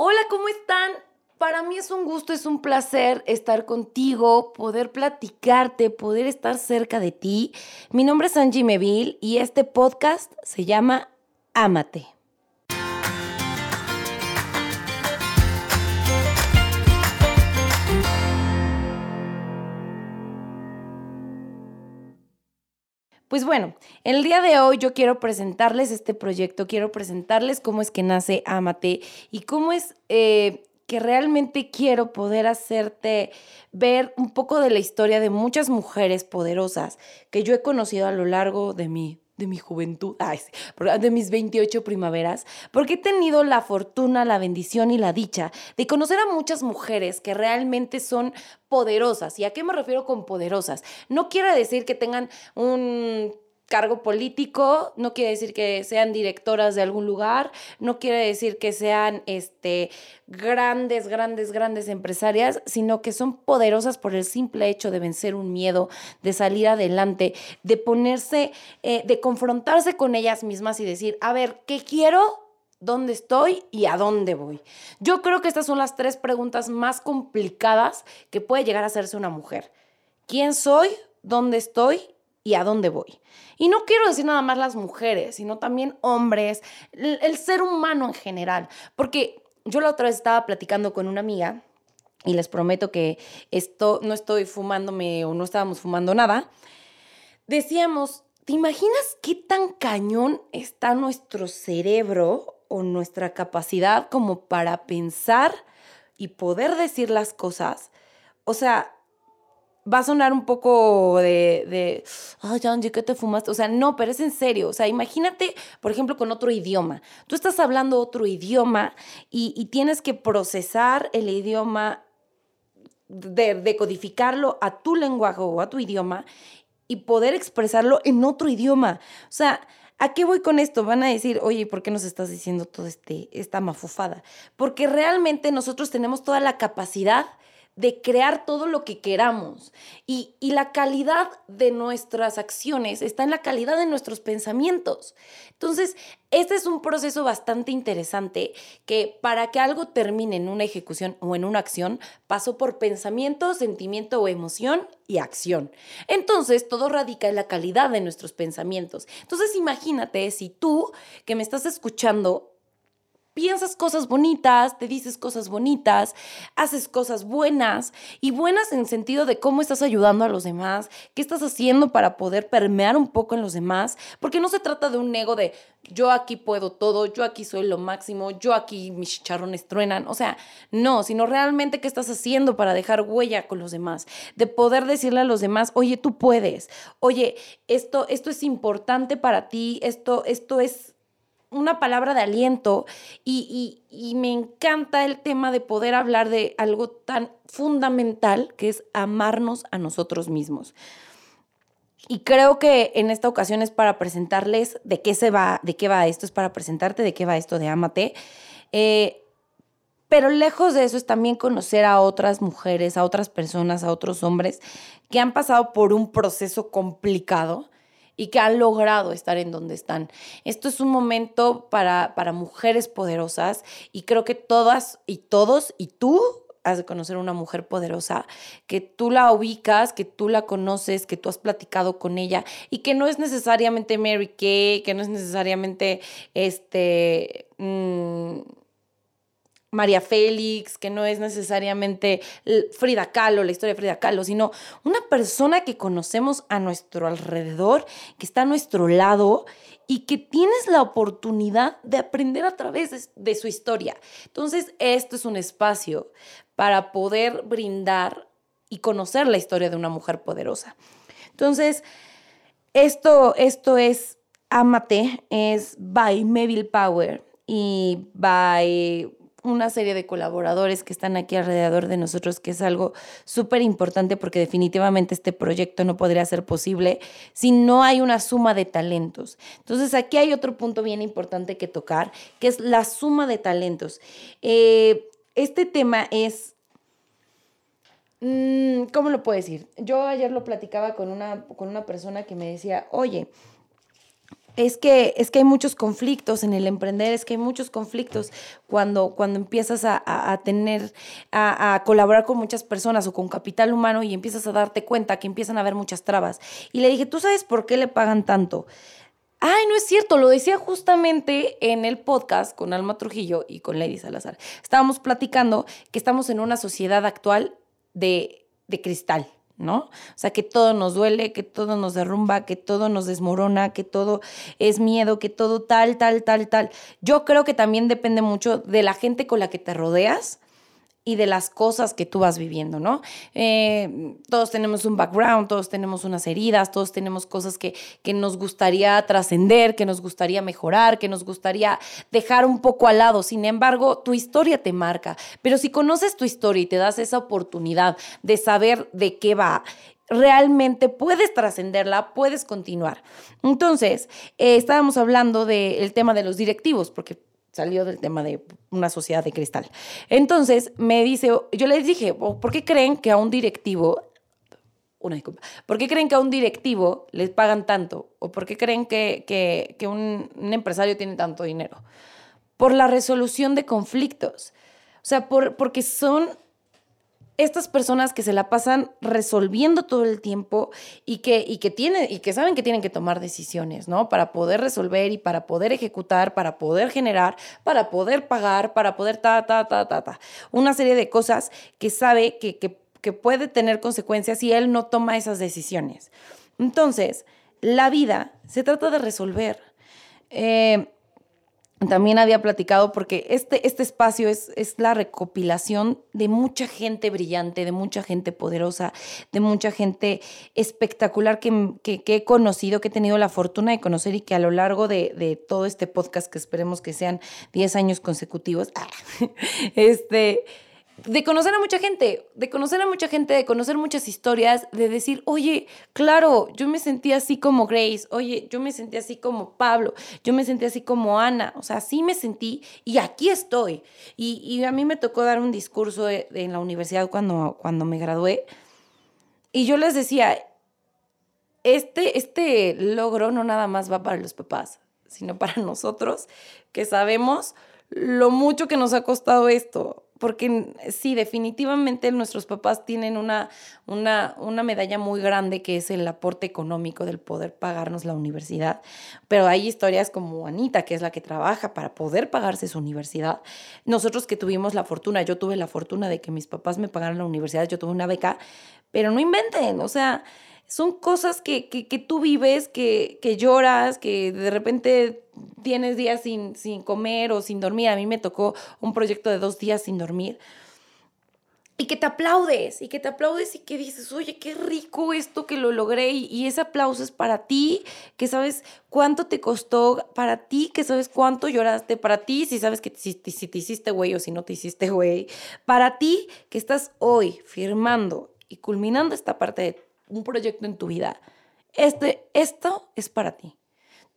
Hola, ¿cómo están? Para mí es un gusto, es un placer estar contigo, poder platicarte, poder estar cerca de ti. Mi nombre es Angie Meville y este podcast se llama Ámate. Pues bueno, el día de hoy yo quiero presentarles este proyecto, quiero presentarles cómo es que nace Amate y cómo es eh, que realmente quiero poder hacerte ver un poco de la historia de muchas mujeres poderosas que yo he conocido a lo largo de mi de mi juventud, ay, de mis 28 primaveras, porque he tenido la fortuna, la bendición y la dicha de conocer a muchas mujeres que realmente son poderosas. ¿Y a qué me refiero con poderosas? No quiere decir que tengan un cargo político, no quiere decir que sean directoras de algún lugar, no quiere decir que sean este, grandes, grandes, grandes empresarias, sino que son poderosas por el simple hecho de vencer un miedo, de salir adelante, de ponerse, eh, de confrontarse con ellas mismas y decir, a ver, ¿qué quiero? ¿Dónde estoy y a dónde voy? Yo creo que estas son las tres preguntas más complicadas que puede llegar a hacerse una mujer. ¿Quién soy? ¿Dónde estoy? ¿Y a dónde voy? Y no quiero decir nada más las mujeres, sino también hombres, el, ser humano en general. Porque yo la otra vez estaba platicando con una amiga y les prometo que esto no estoy fumándome o no estábamos fumando nada. Decíamos, ¿te imaginas qué tan cañón está nuestro cerebro o nuestra capacidad como para pensar y poder decir las cosas? O sea, va a sonar un poco de, de ay, Angie, ¿qué te fumaste? O sea, no, pero es en serio. O sea, imagínate, por ejemplo, con otro idioma. Tú estás hablando otro idioma y, tienes que procesar el idioma, de, decodificarlo a tu lenguaje o a tu idioma y poder expresarlo en otro idioma. O sea, ¿A qué voy con esto? Van a decir, oye, ¿por qué nos estás diciendo todo este, esta mafufada? Porque realmente nosotros tenemos toda la capacidad de crear todo lo que queramos. Y, la calidad de nuestras acciones está en la calidad de nuestros pensamientos. Entonces, este es un proceso bastante interesante que para que algo termine en una ejecución o en una acción, pasó por pensamiento, sentimiento o emoción y acción. Entonces, todo radica en la calidad de nuestros pensamientos. Entonces, imagínate si tú que me estás escuchando piensas cosas bonitas, te dices cosas bonitas, haces cosas buenas y buenas en sentido de cómo estás ayudando a los demás, qué estás haciendo para poder permear un poco en los demás, porque no se trata de un ego de yo aquí puedo todo, yo aquí soy lo máximo, yo aquí mis chicharrones truenan, o sea, no, sino realmente qué estás haciendo para dejar huella con los demás, de poder decirle a los demás, oye, tú puedes, oye, esto, esto es importante para ti, esto, esto es una palabra de aliento y, me encanta el tema de poder hablar de algo tan fundamental que es amarnos a nosotros mismos. Y creo que en esta ocasión es para presentarles de qué se va, de qué va esto, es para presentarte de qué va esto de Amate. Eh, pero lejos de eso es también conocer a otras mujeres, a otras personas, a otros hombres que han pasado por un proceso complicado y que han logrado estar en donde están. Esto es un momento para, para mujeres poderosas y creo que todas y todos y tú has de conocer una mujer poderosa, que tú la ubicas, que tú la conoces, que tú has platicado con ella y que no es necesariamente Mary Kay, que no es necesariamente este... Mm, María Félix, que no es necesariamente Frida Kahlo, la historia de Frida Kahlo, sino una persona que conocemos a nuestro alrededor, que está a nuestro lado y que tienes la oportunidad de aprender a través de, su historia. Entonces, esto es un espacio para poder brindar y conocer la historia de una mujer poderosa. Entonces, esto, esto es Amate, es by Meville Power y by una serie de colaboradores que están aquí alrededor de nosotros, que es algo súper importante porque definitivamente este proyecto no podría ser posible si no hay una suma de talentos. Entonces aquí hay otro punto bien importante que tocar, que es la suma de talentos. Eh, este tema es... Mm, ¿Cómo lo puedo decir? Yo ayer lo platicaba con una, con una persona que me decía, oye, es que, es que hay muchos conflictos en el emprender, es que hay muchos conflictos cuando, cuando empiezas a, tener, a, a, colaborar con muchas personas o con capital humano y empiezas a darte cuenta que empiezan a haber muchas trabas. Y le dije, ¿tú sabes por qué le pagan tanto? Ay, no es cierto, lo decía justamente en el podcast con Alma Trujillo y con Lady Salazar. Estábamos platicando que estamos en una sociedad actual de, de cristal ¿no? O sea, que todo nos duele, que todo nos derrumba, que todo nos desmorona, que todo es miedo, que todo tal, tal, tal, tal. Yo creo que también depende mucho de la gente con la que te rodeas y de las cosas que tú vas viviendo, ¿no? Eh, todos tenemos un background, todos tenemos unas heridas, todos tenemos cosas que, que nos gustaría trascender, que nos gustaría mejorar, que nos gustaría dejar un poco al lado. Sin embargo, tu historia te marca. Pero si conoces tu historia y te das esa oportunidad de saber de qué va realmente puedes trascenderla, puedes continuar. Entonces, eh, estábamos hablando del tema de los directivos, porque salió del tema de una sociedad de cristal. Entonces me dice, yo les dije, oh, ¿por qué creen que a un directivo, una disculpa, ¿por qué creen que a un directivo les pagan tanto? ¿O por qué creen que, que, un, un, empresario tiene tanto dinero? Por la resolución de conflictos. O sea, por, porque son estas personas que se la pasan resolviendo todo el tiempo y que, y que, tienen, y que saben que tienen que tomar decisiones, ¿no? Para poder resolver y para poder ejecutar, para poder generar, para poder pagar, para poder ta, ta, ta, ta, ta. Una serie de cosas que sabe que, que, que puede tener consecuencias si él no toma esas decisiones. Entonces, la vida se trata de resolver. Eh, también había platicado porque este, este espacio es, es, la recopilación de mucha gente brillante, de mucha gente poderosa, de mucha gente espectacular que, que, he conocido, que he tenido la fortuna de conocer y que a lo largo de, de todo este podcast, que esperemos que sean 10 años consecutivos, este de conocer a mucha gente, de conocer a mucha gente, de conocer muchas historias, de decir, oye, claro, yo me sentí así como Grace, oye, yo me sentí así como Pablo, yo me sentí así como Ana, o sea, así me sentí y aquí estoy. Y, a mí me tocó dar un discurso en la universidad cuando, cuando me gradué y yo les decía, este, este logro no nada más va para los papás, sino para nosotros que sabemos lo mucho que nos ha costado esto porque sí, definitivamente nuestros papás tienen una, una, una, medalla muy grande que es el aporte económico del poder pagarnos la universidad, pero hay historias como Anita, que es la que trabaja para poder pagarse su universidad. Nosotros que tuvimos la fortuna, yo tuve la fortuna de que mis papás me pagaran la universidad, yo tuve una beca, pero no inventen, o sea, son cosas que, que, tú vives, que, que, lloras, que de repente tienes días sin, sin comer o sin dormir. A mí me tocó un proyecto de dos días sin dormir. Y que te aplaudes, y que te aplaudes y que dices, oye, qué rico esto que lo logré. Y, ese aplauso es para ti, que sabes cuánto te costó, para ti, que sabes cuánto lloraste, para ti, si sabes que si, si te hiciste güey o si no te hiciste güey, para ti, que estás hoy firmando y culminando esta parte de un proyecto en tu vida, este, esto es para ti.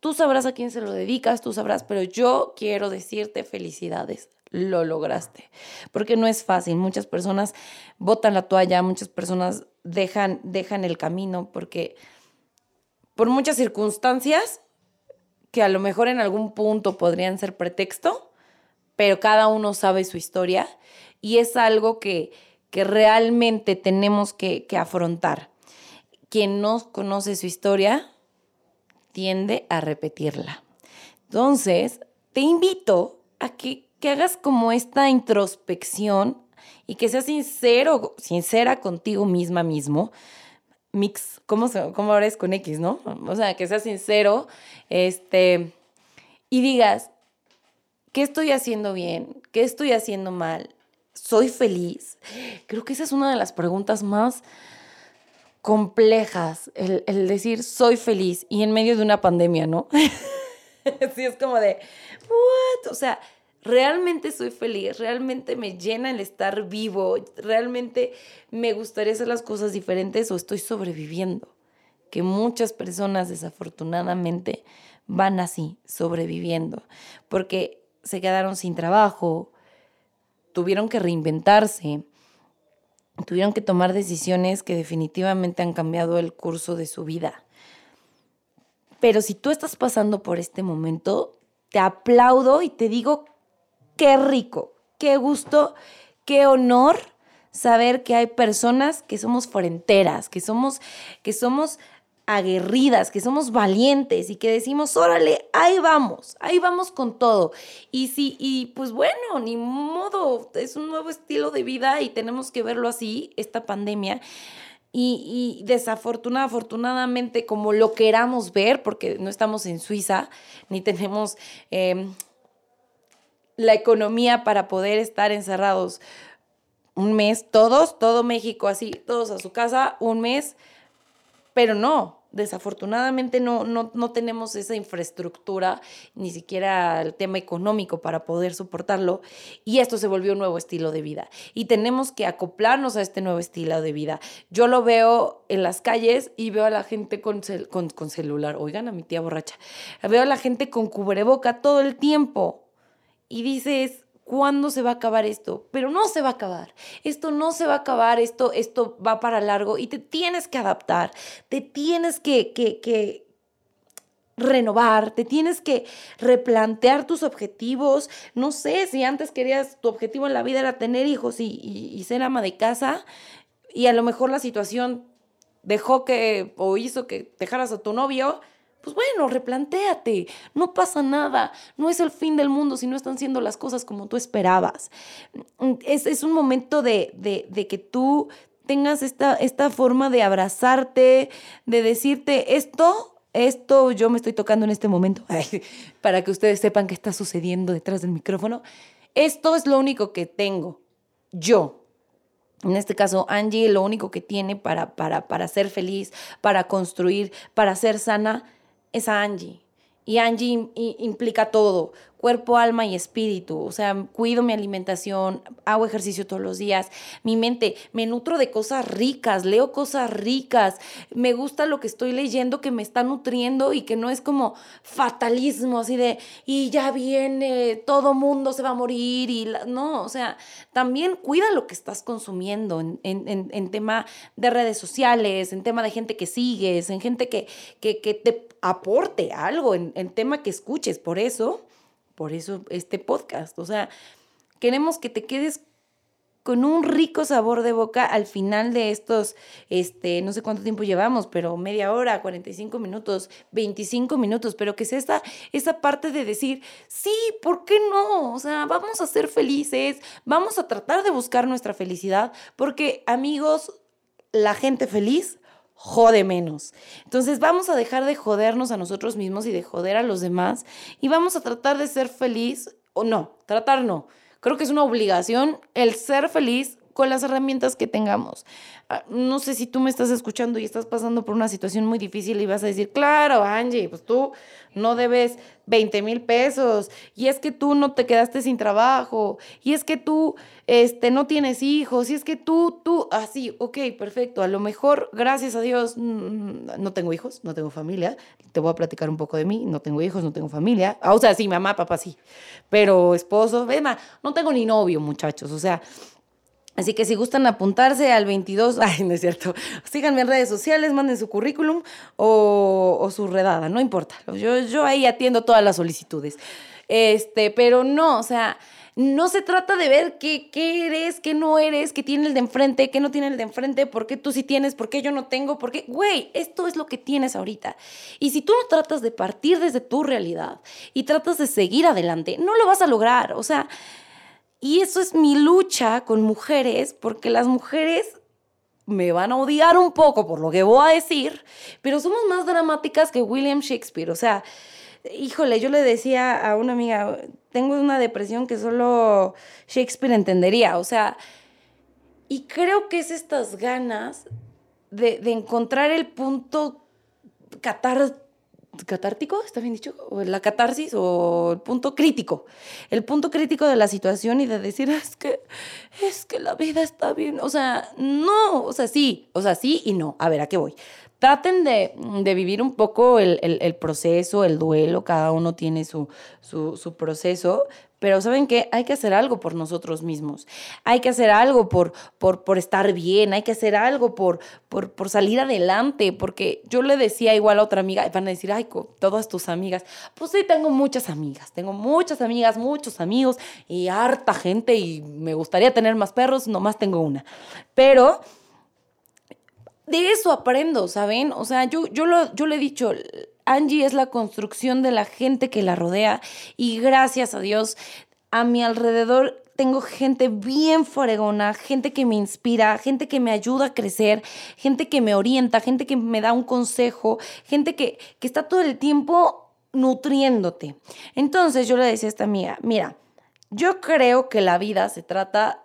Tú sabrás a quién se lo dedicas, tú sabrás, pero yo quiero decirte felicidades, lo lograste. Porque no es fácil, muchas personas botan la toalla, muchas personas dejan, dejan el camino porque por muchas circunstancias que a lo mejor en algún punto podrían ser pretexto, pero cada uno sabe su historia y es algo que, que realmente tenemos que, que afrontar. Quien no conoce su historia tiende a repetirla. Entonces, te invito a que, hagas como esta introspección y que seas sincero, sincera contigo misma mismo. Mix, ¿cómo, cómo ahora es con X, no? O sea, que seas sincero este, y digas, ¿qué estoy haciendo bien? ¿Qué estoy haciendo mal? ¿Soy feliz? Creo que esa es una de las preguntas más complejas, el, decir soy feliz y en medio de una pandemia, ¿no? sí, es como de, ¿what? O sea, realmente soy feliz, realmente me llena el estar vivo, realmente me gustaría hacer las cosas diferentes o estoy sobreviviendo. Que muchas personas desafortunadamente van así, sobreviviendo, porque se quedaron sin trabajo, tuvieron que reinventarse, tuvieron que tomar decisiones que definitivamente han cambiado el curso de su vida. Pero si tú estás pasando por este momento, te aplaudo y te digo, qué rico, qué gusto, qué honor saber que hay personas que somos fronteras, que somos, que somos aguerridas, que somos valientes y que decimos, órale, ahí vamos, ahí vamos con todo. Y sí, y pues bueno, ni modo, es un nuevo estilo de vida y tenemos que verlo así, esta pandemia. Y, y desafortunadamente, afortunadamente, como lo queramos ver, porque no estamos en Suiza, ni tenemos em, la economía para poder estar encerrados un mes, todos, todo México así, todos a su casa, un mes pero no, desafortunadamente no, no, no, tenemos esa infraestructura, ni siquiera el tema económico para poder soportarlo, y esto se volvió un nuevo estilo de vida. Y tenemos que acoplarnos a este nuevo estilo de vida. Yo lo veo en las calles y veo a la gente con, con, con celular, oigan a mi tía borracha, veo a la gente con cubreboca todo el tiempo, y dices, ¿cuándo se va a acabar esto? Pero no se va a acabar. Esto no se va a acabar, esto, esto va para largo y te tienes que adaptar, te tienes que, que, que renovar, te tienes que replantear tus objetivos. No sé si antes querías, tu objetivo en la vida era tener hijos y, y ser ama de casa y a lo mejor la situación dejó que o hizo que dejaras a tu novio pues bueno, replantéate, no pasa nada, no es el fin del mundo si no están siendo las cosas como tú esperabas. Es, es un momento de, de, de, que tú tengas esta, esta forma de abrazarte, de decirte esto, esto yo me estoy tocando en este momento, para que ustedes sepan qué está sucediendo detrás del micrófono. Esto es lo único que tengo, yo, en este caso, Angie lo único que tiene para, para, para ser feliz, para construir, para ser sana, es Angie. Y Angie implica todo, cuerpo, alma y espíritu. O sea, cuido mi alimentación, hago ejercicio todos los días, mi mente, me nutro de cosas ricas, leo cosas ricas, me gusta lo que estoy leyendo que me está nutriendo y que no es como fatalismo, así de, y ya viene, todo mundo se va a morir y no, o sea, también cuida lo que estás consumiendo en, en, tema de redes sociales, en tema de gente que sigues, en gente que, que, que te aporte algo, en, en tema que escuches, por eso por eso este podcast. O sea, queremos que te quedes con un rico sabor de boca al final de estos, este, no sé cuánto tiempo llevamos, pero media hora, 45 minutos, 25 minutos, pero que sea esta, esa parte de decir, sí, ¿por qué no? O sea, vamos a ser felices, vamos a tratar de buscar nuestra felicidad, porque amigos, la gente feliz jode menos. Entonces vamos a dejar de jodernos a nosotros mismos y de joder a los demás y vamos a tratar de ser feliz o no, tratar no. Creo que es una obligación el ser feliz con las herramientas que tengamos. Ah, no sé si tú me estás escuchando y estás pasando por una situación muy difícil y vas a decir, claro, Angie, pues tú no debes 20 mil pesos y es que tú no te quedaste sin trabajo y es que tú este, no tienes hijos y es que tú, tú, así, ah, ok, perfecto, a lo mejor, gracias a Dios, mm, no tengo hijos, no tengo familia, te voy a platicar un poco de mí, no tengo hijos, no tengo familia, ah, o sea, sí, mamá, papá, sí, pero esposo, no tengo ni novio, muchachos, o sea, Así que si gustan apuntarse al 22, ay, no es cierto, síganme en redes sociales, manden su currículum o, su redada, no importa. Yo, ahí atiendo todas las solicitudes. Este, pero no, o sea, no se trata de ver qué, qué eres, qué no eres, qué tiene el de enfrente, qué no tiene el de enfrente, por qué tú sí tienes, por qué yo no tengo, por qué, güey, esto es lo que tienes ahorita. Y si tú no tratas de partir desde tu realidad y tratas de seguir adelante, no lo vas a lograr. O sea, y eso es mi lucha con mujeres, porque las mujeres me van a odiar un poco por lo que voy a decir, pero somos más dramáticas que William Shakespeare. O sea, híjole, yo le decía a una amiga, tengo una depresión que solo Shakespeare entendería. O sea, y creo que es estas ganas de, encontrar el punto catar catártico, ¿está bien dicho? O la catarsis o el punto crítico. El punto crítico de la situación y de decir, es que, es que la vida está bien. O sea, no, o sea, sí, o sea, sí y no. A ver, ¿a qué voy? Traten de, de vivir un poco el, el, proceso, el duelo, cada uno tiene su, su, su proceso, Pero ¿saben qué? Hay que hacer algo por nosotros mismos. Hay que hacer algo por, por, por estar bien. Hay que hacer algo por, por, por salir adelante. Porque yo le decía igual a otra amiga, van a decir, ay, todas tus amigas. Pues sí, tengo muchas amigas. Tengo muchas amigas, muchos amigos y harta gente y me gustaría tener más perros. Nomás tengo una. Pero de eso aprendo, ¿saben? O sea, yo, yo, lo, yo le he dicho, Angie es la construcción de la gente que la rodea y gracias a Dios a mi alrededor tengo gente bien fregona, gente que me inspira, gente que me ayuda a crecer, gente que me orienta, gente que me da un consejo, gente que, que está todo el tiempo nutriéndote. Entonces yo le decía a esta amiga, mira, yo creo que la vida se trata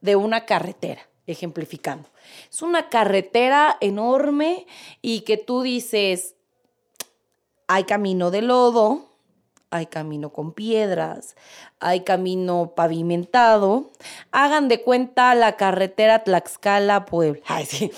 de una carretera, ejemplificando. Es una carretera enorme y que tú dices, hay camino de lodo, hay camino con piedras, hay camino pavimentado. Hagan de cuenta la carretera Tlaxcala-Puebla. Ay, sí.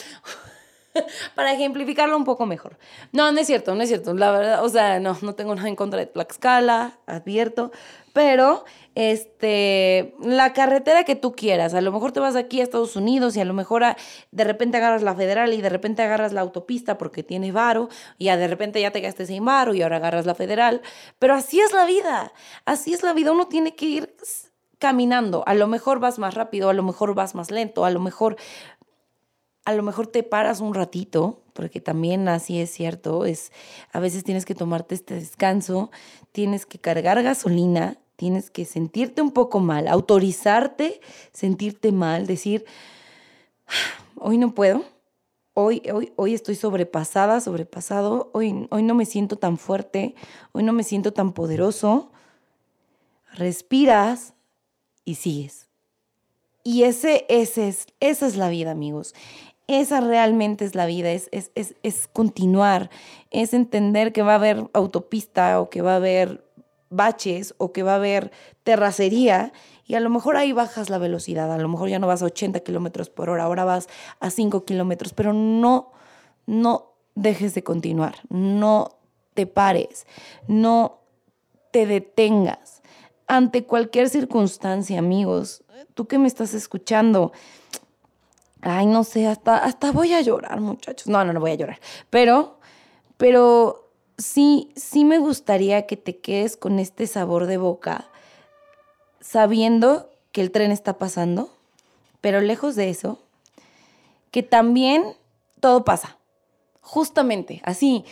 Para ejemplificarlo un poco mejor. No, no es cierto, no es cierto. La verdad, o sea, no, no tengo nada en contra de Tlaxcala, advierto. Pero este, la carretera que tú quieras. A lo mejor te vas aquí a Estados Unidos y a lo mejor de repente agarras la federal y de repente agarras la autopista porque tienes varo y de repente ya te gastes sin varo y ahora agarras la federal. Pero así es la vida, así es la vida. Uno tiene que ir caminando. A lo mejor vas más rápido, a lo mejor vas más lento, a lo mejor a lo mejor te paras un ratito, porque también así es cierto, es a veces tienes que tomarte este descanso, tienes que cargar gasolina, tienes que sentirte un poco mal, autorizarte, sentirte mal, decir, ah, hoy no puedo, hoy, hoy, hoy estoy sobrepasada, sobrepasado, hoy, hoy no me siento tan fuerte, hoy no me siento tan poderoso. Respiras y sigues. Y ese, ese es, esa es la vida, amigos. Esa realmente es la vida, es, es, es, es continuar, es entender que va a haber autopista o que va a haber baches o que va a haber terracería y a lo mejor ahí bajas la velocidad, a lo mejor ya no vas a 80 kilómetros por hora, ahora vas a 5 kilómetros, pero no, no dejes de continuar, no te pares, no te detengas ante cualquier circunstancia, amigos. Tú que me estás escuchando, ay, no sé, hasta, hasta voy a llorar, muchachos. No, no, no voy a llorar, pero, pero sí, sí me gustaría que te quedes con este sabor de boca, sabiendo que el tren está pasando, pero lejos de eso, que también todo pasa. Justamente, así.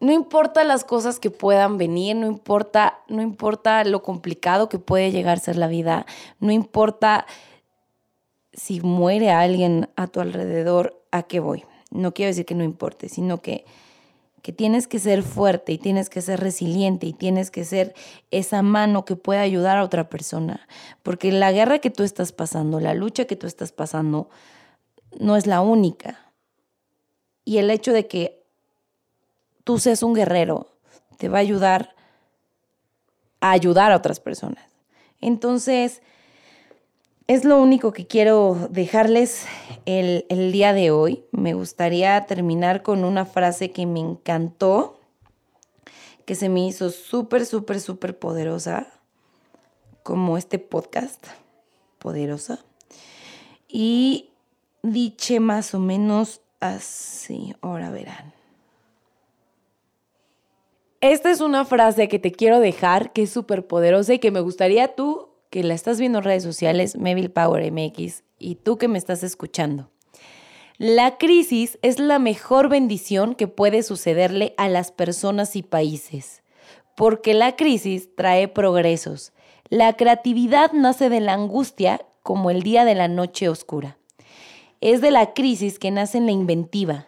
No importa las cosas que puedan venir, no importa, no importa lo complicado que puede llegar a ser la vida, no importa si muere alguien a tu alrededor, ¿a qué voy? No quiero decir que no importe, sino que que tienes que ser fuerte y tienes que ser resiliente y tienes que ser esa mano que pueda ayudar a otra persona. Porque la guerra que tú estás pasando, la lucha que tú estás pasando, no es la única. Y el hecho de que tú seas un guerrero te va a ayudar a ayudar a otras personas. Entonces, es lo único que quiero dejarles el, día de hoy. Me gustaría terminar con una frase que me encantó, que se me hizo súper, súper, súper poderosa, como este podcast, poderosa. Y diche más o menos así, ahora verán. Esta es una frase que te quiero dejar, que es súper poderosa y que me gustaría tú que la estás viendo en redes sociales, Meville Power MX, y tú que me estás escuchando. La crisis es la mejor bendición que puede sucederle a las personas y países, porque la crisis trae progresos. La creatividad nace de la angustia como el día de la noche oscura. Es de la crisis que nace la inventiva,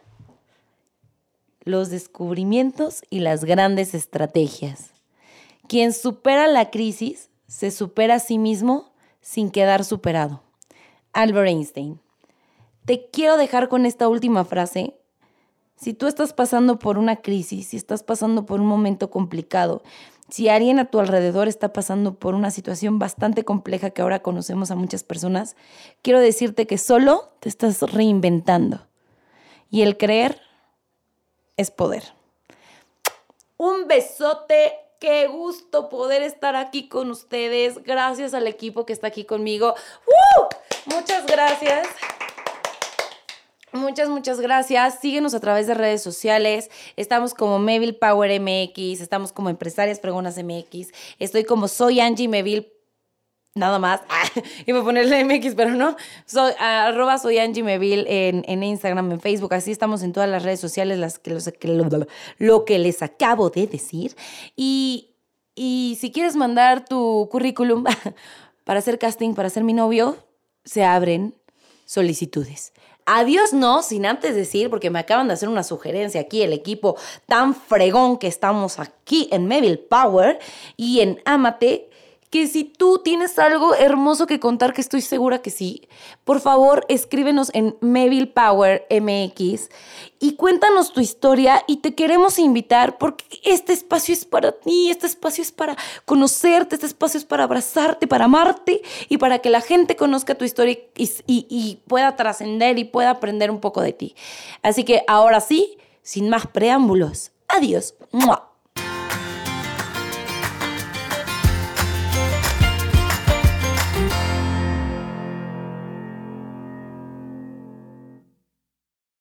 los descubrimientos y las grandes estrategias. Quien supera la crisis se supera a sí mismo sin quedar superado. Albert Einstein. Te quiero dejar con esta última frase. Si tú estás pasando por una crisis, si estás pasando por un momento complicado, si alguien a tu alrededor está pasando por una situación bastante compleja que ahora conocemos a muchas personas, quiero decirte que solo te estás reinventando. Y el creer es poder. Un besote qué gusto poder estar aquí con ustedes. Gracias al equipo que está aquí conmigo. ¡Uh! Muchas gracias. Muchas, muchas gracias. Síguenos a través de redes sociales. Estamos como Meville Power MX, estamos como Empresarias Pregonas MX. Estoy como Soy Angie Meville nada más. Iba a ponerle MX, pero no. Soy, arroba soy Angie Meville en, en, Instagram, en Facebook. Así estamos en todas las redes sociales, las que, los, lo, lo, que les acabo de decir. Y, y si quieres mandar tu currículum para hacer casting, para ser mi novio, se abren solicitudes. Adiós no, sin antes decir, porque me acaban de hacer una sugerencia aquí, el equipo tan fregón que estamos aquí en Meville Power y en Amate que si tú tienes algo hermoso que contar, que estoy segura que sí, por favor escríbenos en Meville Power MX y cuéntanos tu historia y te queremos invitar porque este espacio es para ti, este espacio es para conocerte, este espacio es para abrazarte, para amarte y para que la gente conozca tu historia y, y pueda trascender y pueda aprender un poco de ti. Así que ahora sí, sin más preámbulos, adiós.